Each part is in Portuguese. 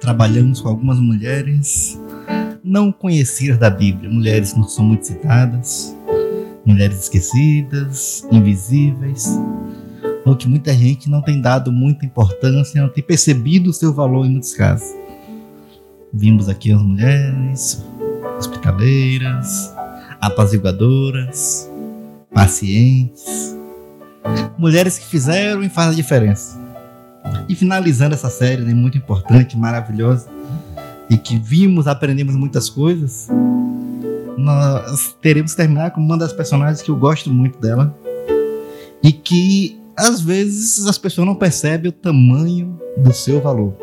trabalhamos com algumas mulheres não conhecidas da Bíblia, mulheres que não são muito citadas, mulheres esquecidas, invisíveis, ou que muita gente não tem dado muita importância, não tem percebido o seu valor em muitos casos. Vimos aqui as mulheres hospitaleiras, apaziguadoras, pacientes, mulheres que fizeram e fazem a diferença. E finalizando essa série, né, muito importante, maravilhosa, e que vimos, aprendemos muitas coisas, nós teremos que terminar com uma das personagens que eu gosto muito dela e que às vezes as pessoas não percebem o tamanho do seu valor,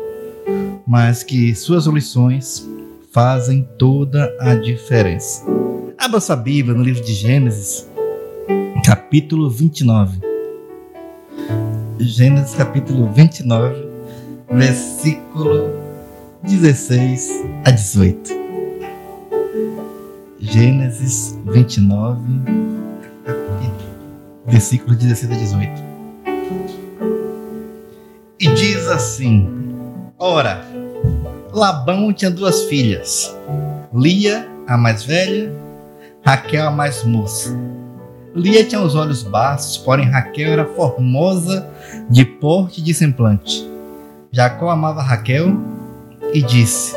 mas que suas lições fazem toda a diferença. Abra sua Bíblia no livro de Gênesis, capítulo 29. Gênesis capítulo 29, versículo 16 a 18. Gênesis 29, versículo 16 a 18. E diz assim: Ora, Labão tinha duas filhas, Lia, a mais velha, Raquel, a mais moça. Lia tinha os olhos baços, porém Raquel era formosa de porte e de semblante. Jacó amava Raquel e disse: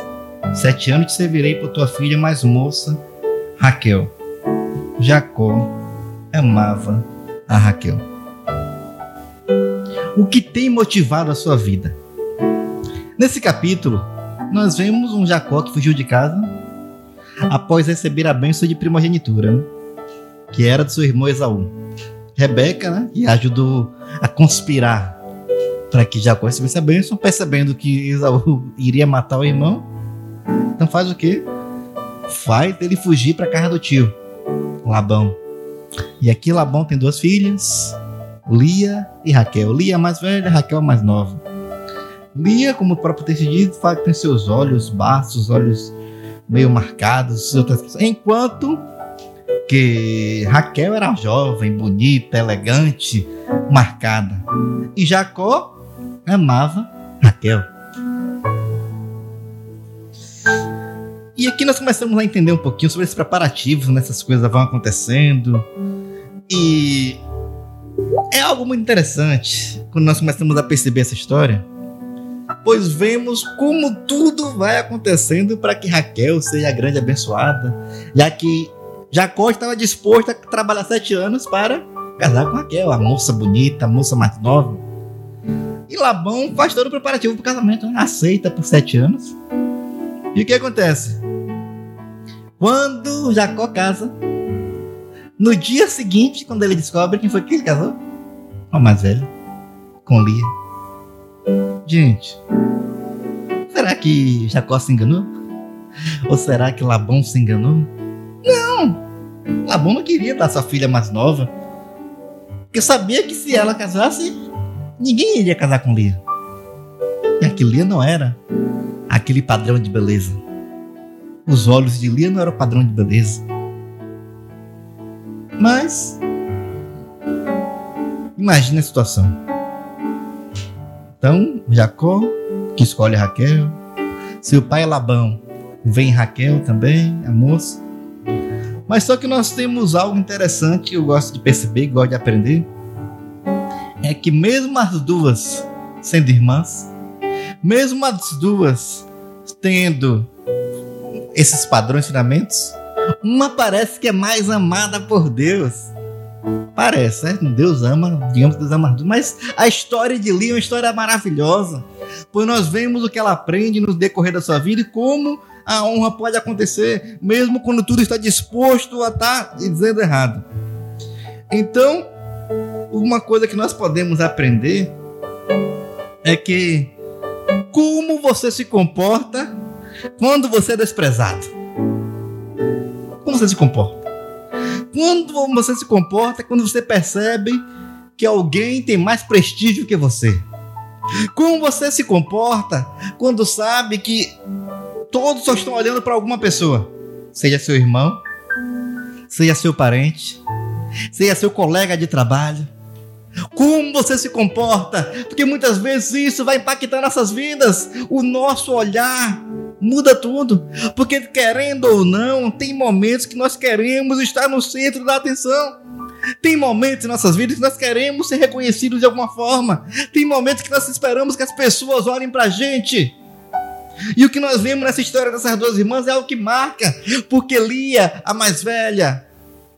Sete anos te servirei por tua filha mais moça, Raquel. Jacó amava a Raquel. O que tem motivado a sua vida? Nesse capítulo, nós vemos um Jacó que fugiu de casa após receber a bênção de primogenitura, né? Que era do seu irmão Esaú. Rebeca, né, que ajudou a conspirar para que Jacó recebesse a bênção, percebendo que Esaú iria matar o irmão. Então faz o quê? Faz ele fugir para a casa do tio, Labão. E aqui Labão tem duas filhas, Lia e Raquel. Lia a mais velha, Raquel a mais nova. Lia, como o próprio texto diz, tem seus olhos baços, olhos meio marcados, outras enquanto que Raquel era jovem, bonita, elegante, marcada. E Jacó amava Raquel. E aqui nós começamos a entender um pouquinho sobre esses preparativos, né? coisas vão acontecendo. E é algo muito interessante quando nós começamos a perceber essa história, pois vemos como tudo vai acontecendo para que Raquel seja grande abençoada, já que Jacó estava disposto a trabalhar sete anos para casar com Raquel, a moça bonita, a moça mais nova. E Labão faz todo o preparativo para o casamento, né? aceita por sete anos. E o que acontece? Quando Jacó casa, no dia seguinte, quando ele descobre quem foi que ele casou, o mais velho, com Lia. Gente, será que Jacó se enganou? Ou será que Labão se enganou? Não! Labão não queria dar sua filha mais nova. Porque sabia que se ela casasse, ninguém iria casar com Lia. E aquele Lia não era aquele padrão de beleza. Os olhos de Lia não eram padrão de beleza. Mas imagine a situação. Então, Jacó, que escolhe Raquel, seu pai é Labão, vem Raquel também, a moça. Mas só que nós temos algo interessante que eu gosto de perceber, gosto de aprender, é que mesmo as duas sendo irmãs, mesmo as duas tendo esses padrões fundamentos, uma parece que é mais amada por Deus. Parece, né? Deus ama, digamos que Deus ama. Mas a história de Lia é uma história maravilhosa. Pois nós vemos o que ela aprende no decorrer da sua vida e como a honra pode acontecer, mesmo quando tudo está disposto a estar tá dizendo errado. Então, uma coisa que nós podemos aprender é que como você se comporta quando você é desprezado. Como você se comporta? Quando você se comporta quando você percebe que alguém tem mais prestígio que você? Como você se comporta quando sabe que todos só estão olhando para alguma pessoa? Seja seu irmão, seja seu parente, seja seu colega de trabalho. Como você se comporta, porque muitas vezes isso vai impactar nossas vidas, o nosso olhar muda tudo, porque querendo ou não, tem momentos que nós queremos estar no centro da atenção. Tem momentos em nossas vidas que nós queremos ser reconhecidos de alguma forma. Tem momentos que nós esperamos que as pessoas olhem pra gente. E o que nós vemos nessa história dessas duas irmãs é o que marca, porque Lia, a mais velha,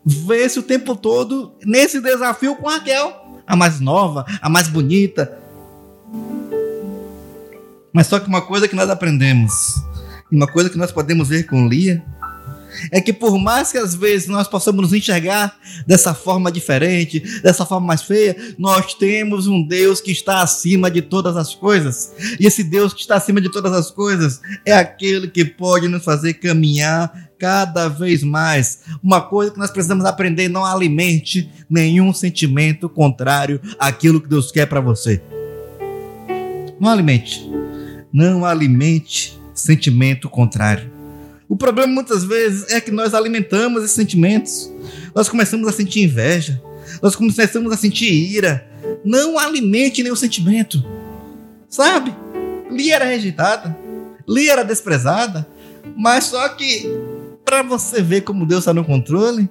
vê-se o tempo todo nesse desafio com Raquel, a mais nova, a mais bonita. Mas só que uma coisa que nós aprendemos, uma coisa que nós podemos ver com Lia, é que por mais que às vezes nós possamos nos enxergar dessa forma diferente, dessa forma mais feia, nós temos um Deus que está acima de todas as coisas. E esse Deus que está acima de todas as coisas é aquele que pode nos fazer caminhar cada vez mais. Uma coisa que nós precisamos aprender: não alimente nenhum sentimento contrário àquilo que Deus quer para você. Não alimente. Não alimente sentimento contrário. O problema muitas vezes é que nós alimentamos esses sentimentos. Nós começamos a sentir inveja, nós começamos a sentir ira. Não alimente nenhum sentimento. Sabe? Lia era rejeitada, Lia era desprezada, mas só que para você ver como Deus está no controle,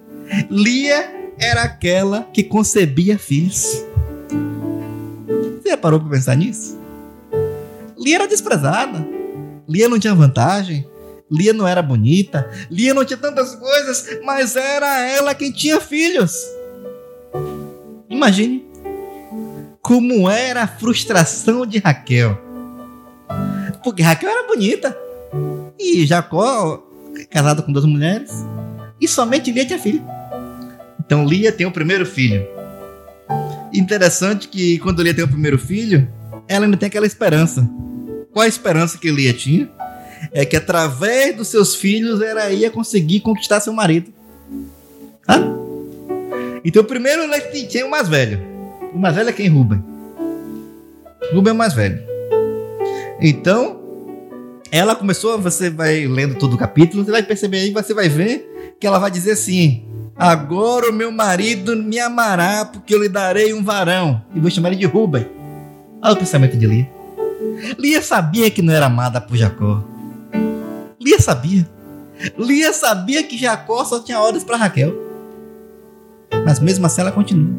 Lia era aquela que concebia filhos. Você já parou para pensar nisso? Lia era desprezada. Lia não tinha vantagem. Lia não era bonita, Lia não tinha tantas coisas, mas era ela quem tinha filhos. Imagine como era a frustração de Raquel. Porque Raquel era bonita. E Jacó, casado com duas mulheres, e somente Lia tinha filho. Então Lia tem o primeiro filho. Interessante que quando Lia tem o primeiro filho, ela ainda tem aquela esperança. Qual a esperança que Lia tinha? É que através dos seus filhos ela ia conseguir conquistar seu marido. Hã? Então, primeiro tinha o mais velho. O mais velho é quem? Rubem. Rubem é o mais velho. Então, ela começou, você vai lendo todo o capítulo, você vai perceber aí, você vai ver que ela vai dizer assim: Agora o meu marido me amará, porque eu lhe darei um varão. E vou chamar ele de Rubem. Olha o pensamento de Lia. Lia sabia que não era amada por Jacó. Lia sabia. Lia sabia que Jacó só tinha ordens para Raquel. Mas mesmo assim ela continua.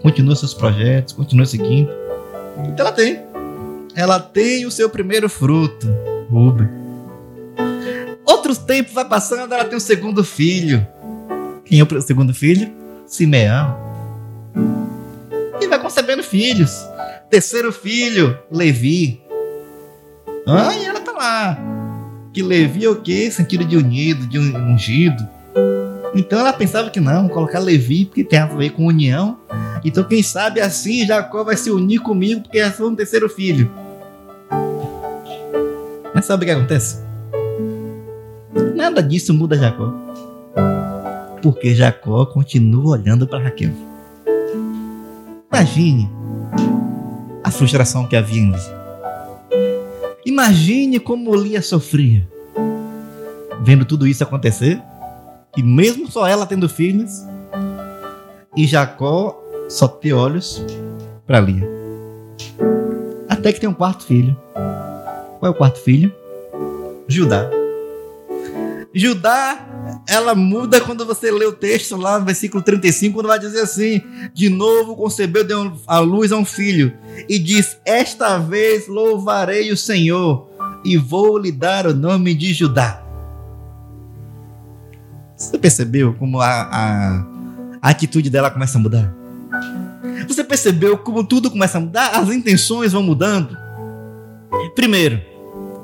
Continua seus projetos, continua seguindo. Então ela tem. Ela tem o seu primeiro fruto, Rubem. Outros tempos vai passando, ela tem o segundo filho. Quem é o segundo filho? Simeão. E vai concebendo filhos. Terceiro filho, Levi. Ah, e ela tá lá que Levi é o quê? Sentido de unido, de ungido. Então ela pensava que não, colocar Levi porque tem a ver com união. Então quem sabe assim Jacó vai se unir comigo porque é um terceiro filho. Mas sabe o que acontece? Nada disso muda Jacó. Porque Jacó continua olhando para Raquel. Imagine a frustração que havia em Lia. Imagine como Lia sofria vendo tudo isso acontecer, e mesmo só ela tendo filhos, e Jacó só ter olhos para Lia. Até que tem um quarto filho. Qual é o quarto filho? Judá. Judá, ela muda quando você lê o texto lá no versículo 35, quando vai dizer assim: De novo concebeu, deu a luz a um filho, e diz: Esta vez louvarei o Senhor, e vou lhe dar o nome de Judá. Você percebeu como a, a, a atitude dela começa a mudar? Você percebeu como tudo começa a mudar? As intenções vão mudando. Primeiro,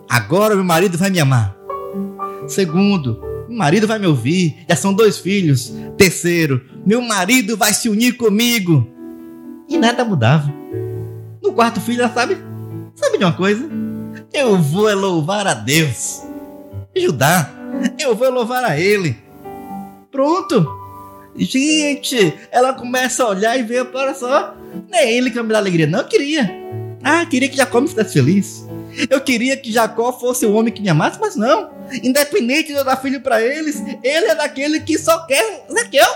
agora meu marido vai me amar. Segundo, meu marido vai me ouvir. Já são dois filhos. Terceiro, meu marido vai se unir comigo. E nada mudava. No quarto filho, ela sabe? Sabe de uma coisa? Eu vou louvar a Deus. Judá, eu vou louvar a Ele. Pronto. Gente, ela começa a olhar e vê, olha só, não é ele que vai me dar alegria, não, eu queria. Ah, queria que Jacó me fizesse feliz. Eu queria que Jacó fosse o homem que me amasse, mas não. Independente de eu dar filho para eles, ele é daquele que só quer Raquel.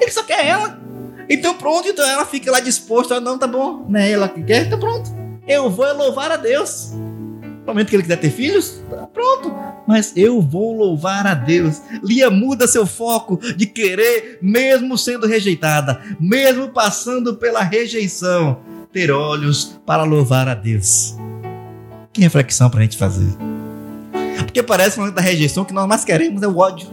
Ele só quer ela. Então pronto, então ela fica lá disposta, não, tá bom, não é ela que quer, então pronto. Eu vou louvar a Deus. No momento que ele quiser ter filhos, tá pronto. Mas eu vou louvar a Deus. Lia muda seu foco de querer, mesmo sendo rejeitada, mesmo passando pela rejeição, ter olhos para louvar a Deus. Que reflexão para a gente fazer. Porque parece no momento da rejeição que nós mais queremos é o ódio.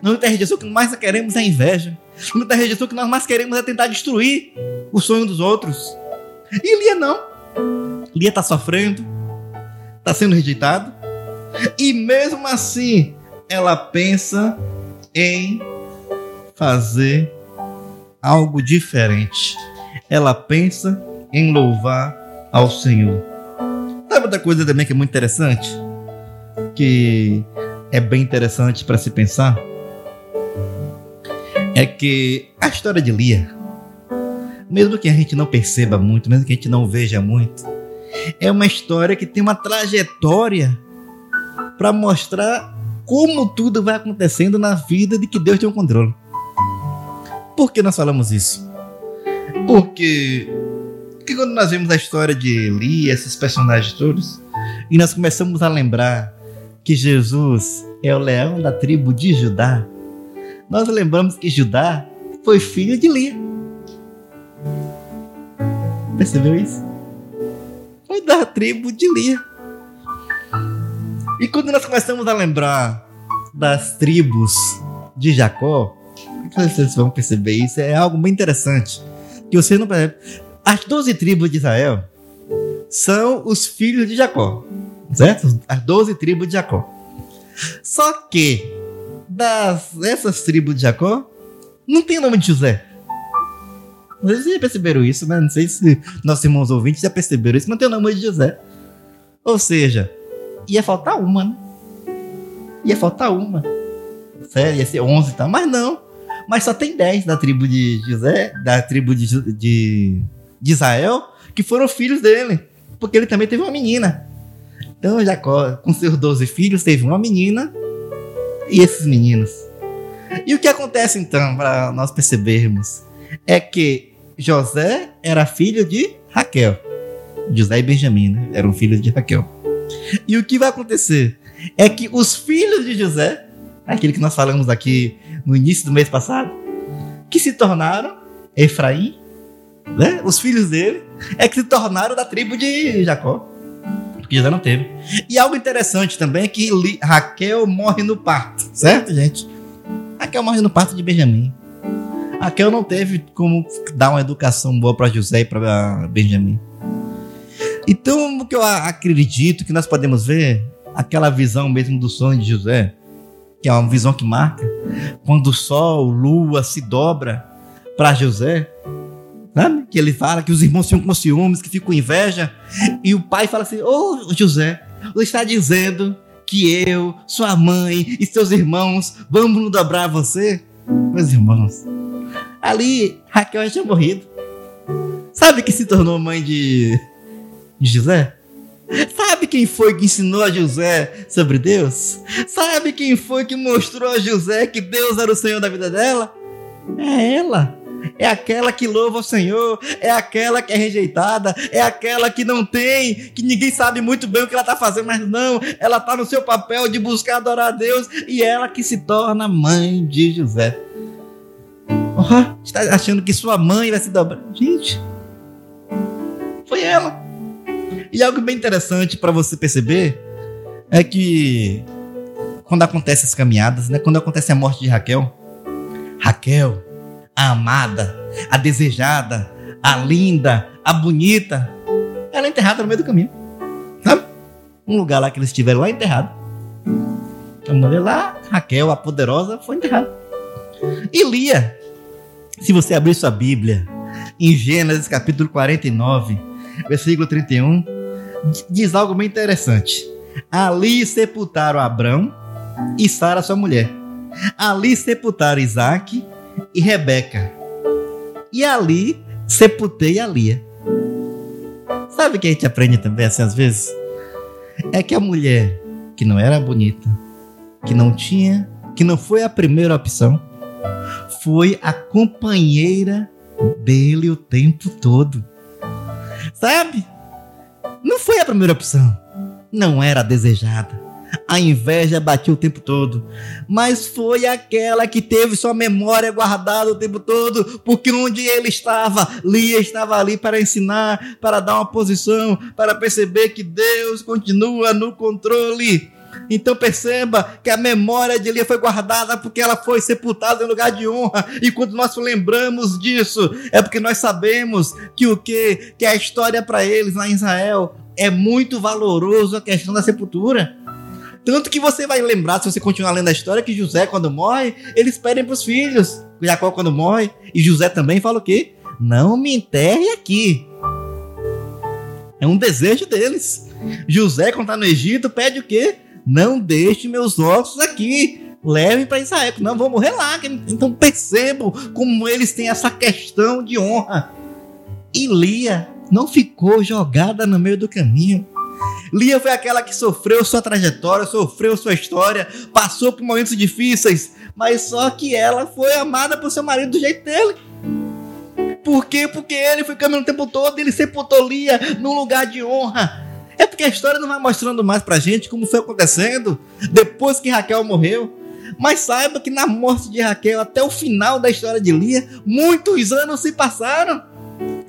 No momento da rejeição que nós mais queremos é a inveja. No momento da rejeição que nós mais queremos é tentar destruir o sonho dos outros. E Lia não. Lia está sofrendo, está sendo rejeitado. E mesmo assim, ela pensa em fazer algo diferente. Ela pensa em louvar ao Senhor. Sabe outra coisa também que é muito interessante? Que é bem interessante para se pensar? É que a história de Lia, mesmo que a gente não perceba muito, mesmo que a gente não veja muito, é uma história que tem uma trajetória para mostrar como tudo vai acontecendo na vida de que Deus tem o um controle. Por que nós falamos isso? Porque, porque quando nós vemos a história de Eli, esses personagens todos, e nós começamos a lembrar que Jesus é o leão da tribo de Judá, nós lembramos que Judá foi filho de Lia. Percebeu isso? Foi da tribo de Lia. E quando nós começamos a lembrar das tribos de Jacó, vocês vão perceber isso, é algo bem interessante. Que você não percebe. As 12 tribos de Israel são os filhos de Jacó, certo? As 12 tribos de Jacó. Só que das essas tribos de Jacó não tem o nome de José. Vocês já perceberam isso, né? Não sei se nossos irmãos ouvintes já perceberam isso, mas tem o nome de José. Ou seja, ia faltar uma, né? Ia faltar uma. Sério, ia ser 11 e tal. Mas não. Mas só tem 10 da tribo de José, da tribo de, de, de Israel, que foram filhos dele. Porque ele também teve uma menina. Então Jacó, com seus 12 filhos, teve uma menina e esses meninos. E o que acontece então, para nós percebermos, é que José era filho de Raquel. José e Benjamim né? eram filhos de Raquel. E o que vai acontecer é que os filhos de José, aquele que nós falamos aqui no início do mês passado, que se tornaram Efraim, né? os filhos dele, é que se tornaram da tribo de Jacó. Porque José não teve. E algo interessante também é que Raquel morre no parto, certo, gente? Raquel morre no parto de Benjamim. Raquel não teve como dar uma educação boa para José e para Benjamim. Então, o que eu acredito que nós podemos ver, aquela visão mesmo do sonho de José, que é uma visão que marca, quando o sol, lua se dobra para José, sabe? Que ele fala que os irmãos ficam com ciúmes, que ficam com inveja, e o pai fala assim: Ô oh, José, você está dizendo que eu, sua mãe e seus irmãos vamos nos dobrar a você? Meus irmãos, ali Raquel já tinha morrido. Sabe que se tornou mãe de de José? Sabe quem foi que ensinou a José sobre Deus? Sabe quem foi que mostrou a José que Deus era o Senhor da vida dela? É ela. É aquela que louva o Senhor, é aquela que é rejeitada, é aquela que não tem, que ninguém sabe muito bem o que ela está fazendo, mas não, ela está no seu papel de buscar adorar a Deus e ela que se torna mãe de José. Oh, está achando que sua mãe vai se dobrar? Gente, foi ela. E algo bem interessante para você perceber é que quando acontecem as caminhadas, né, quando acontece a morte de Raquel, Raquel, a amada, a desejada, a linda, a bonita, ela é enterrada no meio do caminho. Sabe? Um lugar lá que eles estiveram lá enterrado. A mulher lá, Raquel, a poderosa, foi enterrada. E Lia, se você abrir sua Bíblia, em Gênesis capítulo 49, versículo 31, diz algo bem interessante. Ali sepultaram Abrão e Sara, sua mulher. Ali sepultaram Isaac e Rebeca. E ali sepultei a Lia. Sabe o que a gente aprende também assim às vezes? É que a mulher que não era bonita, que não tinha, que não foi a primeira opção, foi a companheira dele o tempo todo. Sabe? Não foi a primeira opção. Não era a desejada. A inveja batia o tempo todo. Mas foi aquela que teve sua memória guardada o tempo todo, porque onde ele estava, Lia estava ali para ensinar, para dar uma posição, para perceber que Deus continua no controle. Então perceba que a memória de Lia foi guardada porque ela foi sepultada em lugar de honra. E quando nós lembramos disso, é porque nós sabemos que o que que a história para eles lá em Israel é muito valoroso a questão da sepultura. Tanto que você vai lembrar, se você continuar lendo a história, que José, quando morre, eles pedem para os filhos. Jacó, quando morre, e José também fala o quê? Não me enterre aqui. É um desejo deles. José, quando está no Egito, pede o quê? Não deixe meus ossos aqui. Levem para Israel, não vou morrer lá. Então percebam como eles têm essa questão de honra. E Lia não ficou jogada no meio do caminho. Lia foi aquela que sofreu sua trajetória, sofreu sua história, passou por momentos difíceis, mas só que ela foi amada por seu marido do jeito dele. Por quê? Porque ele foi caminhando o tempo todo, ele sepultou Lia num lugar de honra. É porque a história não vai mostrando mais pra gente como foi acontecendo depois que Raquel morreu. Mas saiba que na morte de Raquel, até o final da história de Lia, muitos anos se passaram.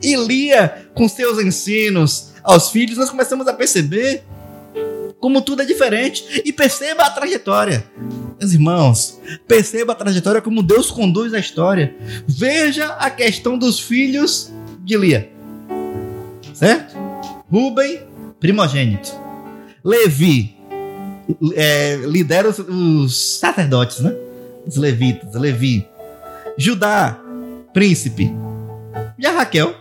E Lia, com seus ensinos aos filhos, nós começamos a perceber como tudo é diferente. E perceba a trajetória. Meus irmãos, perceba a trajetória como Deus conduz a história. Veja a questão dos filhos de Lia. Certo? Rubem primogênito. Levi é, lidera os, os, sacerdotes, né? Os levitas, Levi. Judá, príncipe. E a Raquel,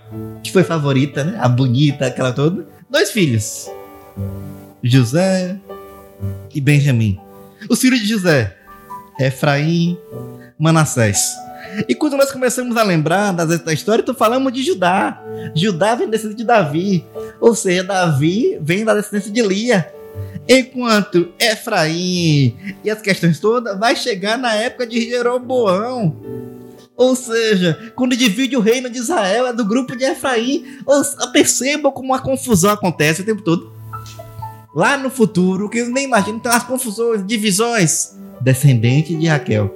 que foi favorita, né? A bonita, aquela toda. Dois filhos. José e Benjamim. Os filhos de José, Efraim, Manassés. E quando nós começamos a lembrar da história, então falamos de Judá. Judá vem descendente de Davi. Ou seja, Davi vem da descendência de Lia. Enquanto Efraim e as questões todas vai chegar na época de Jeroboão. Ou seja, quando divide o reino de Israel é do grupo de Efraim. Ou, perceba como a confusão acontece o tempo todo. Lá no futuro, que nem imagino, tem as confusões, divisões. Descendente de Raquel.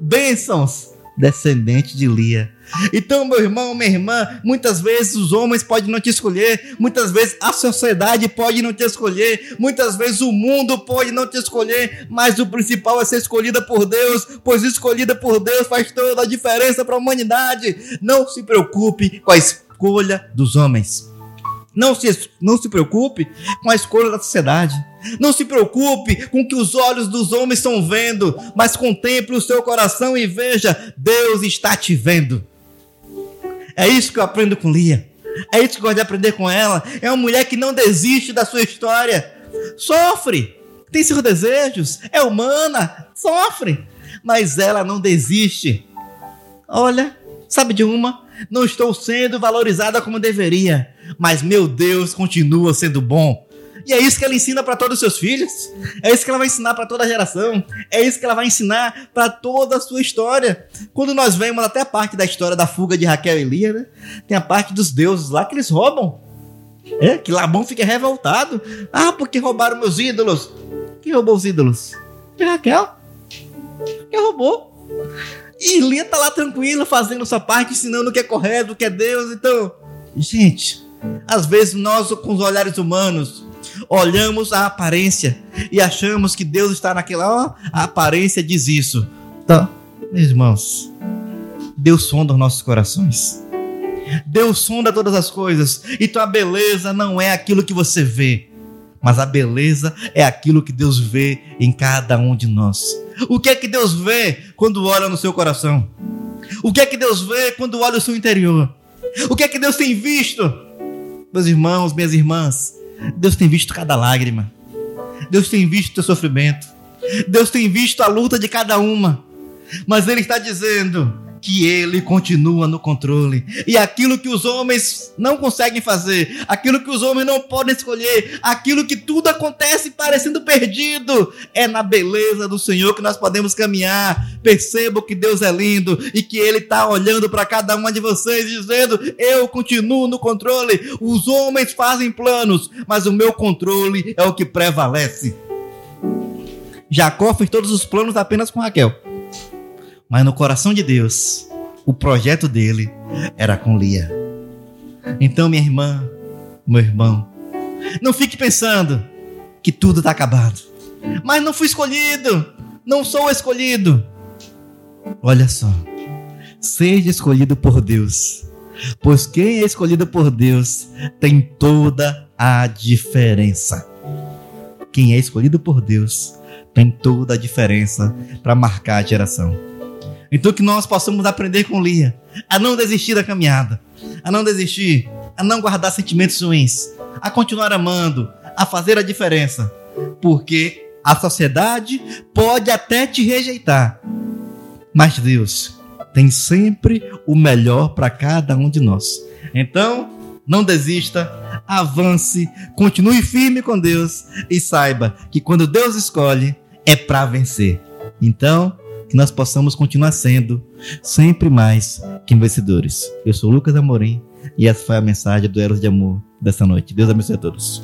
Bênçãos descendente de Lia. Então, meu irmão, minha irmã, muitas vezes os homens podem não te escolher, muitas vezes a sociedade pode não te escolher, muitas vezes o mundo pode não te escolher, mas o principal é ser escolhida por Deus, pois escolhida por Deus faz toda a diferença para a humanidade. Não se preocupe com a escolha dos homens. Não se, não se preocupe com a escolha da sociedade. Não se preocupe com o que os olhos dos homens estão vendo, mas contemple o seu coração e veja: Deus está te vendo. É isso que eu aprendo com Lia. É isso que eu gosto de aprender com ela. É uma mulher que não desiste da sua história. Sofre, tem seus desejos, é humana, sofre, mas ela não desiste. Olha, sabe de uma? Não estou sendo valorizada como deveria mas meu Deus continua sendo bom. E é isso que ela ensina para todos os seus filhos. É isso que ela vai ensinar para toda a geração. É isso que ela vai ensinar para toda a sua história. Quando nós vemos até a parte da história da fuga de Raquel e Lia, né? tem a parte dos deuses lá que eles roubam. É, que Labão fica revoltado. Ah, porque roubaram meus ídolos. Quem roubou os ídolos? Que Raquel. Quem roubou? E Lia tá lá tranquila, fazendo sua parte, ensinando o que é correto, o que é Deus. Então, gente, às vezes nós, com os olhares humanos, olhamos a aparência e achamos que Deus está naquela, ó, a aparência diz isso. Então, meus irmãos, Deus sonda os nossos corações. Deus sonda todas as coisas. Então a beleza não é aquilo que você vê, mas a beleza é aquilo que Deus vê em cada um de nós. O que é que Deus vê quando olha no seu coração? O que é que Deus vê quando olha o seu interior? O que é que Deus tem visto? Meus irmãos, minhas irmãs, Deus tem visto cada lágrima. Deus tem visto o teu sofrimento. Deus tem visto a luta de cada uma. Mas Ele está dizendo: que ele continua no controle. E aquilo que os homens não conseguem fazer, aquilo que os homens não podem escolher, aquilo que tudo acontece parecendo perdido, é na beleza do Senhor que nós podemos caminhar. Percebo que Deus é lindo e que ele está olhando para cada uma de vocês dizendo: "Eu continuo no controle. Os homens fazem planos, mas o meu controle é o que prevalece." Jacó fez todos os planos apenas com Raquel. Mas no coração de Deus, o projeto dele era com Lia. Então, minha irmã, meu irmão, não fique pensando que tudo está acabado. Mas não fui escolhido, não sou escolhido. Olha só, seja escolhido por Deus, pois quem é escolhido por Deus tem toda a diferença. Quem é escolhido por Deus tem toda a diferença para marcar a geração. Então que nós possamos aprender com Lia a não desistir da caminhada, a não desistir, a não guardar sentimentos ruins, a continuar amando, a fazer a diferença, porque a sociedade pode até te rejeitar, mas Deus tem sempre o melhor para cada um de nós. Então, não desista, avance, continue firme com Deus e saiba que quando Deus escolhe, é para vencer. Então, que nós possamos continuar sendo sempre mais que vencedores. Eu sou Lucas Amorim e essa foi a mensagem do Eros de Amor dessa noite. Deus abençoe a todos.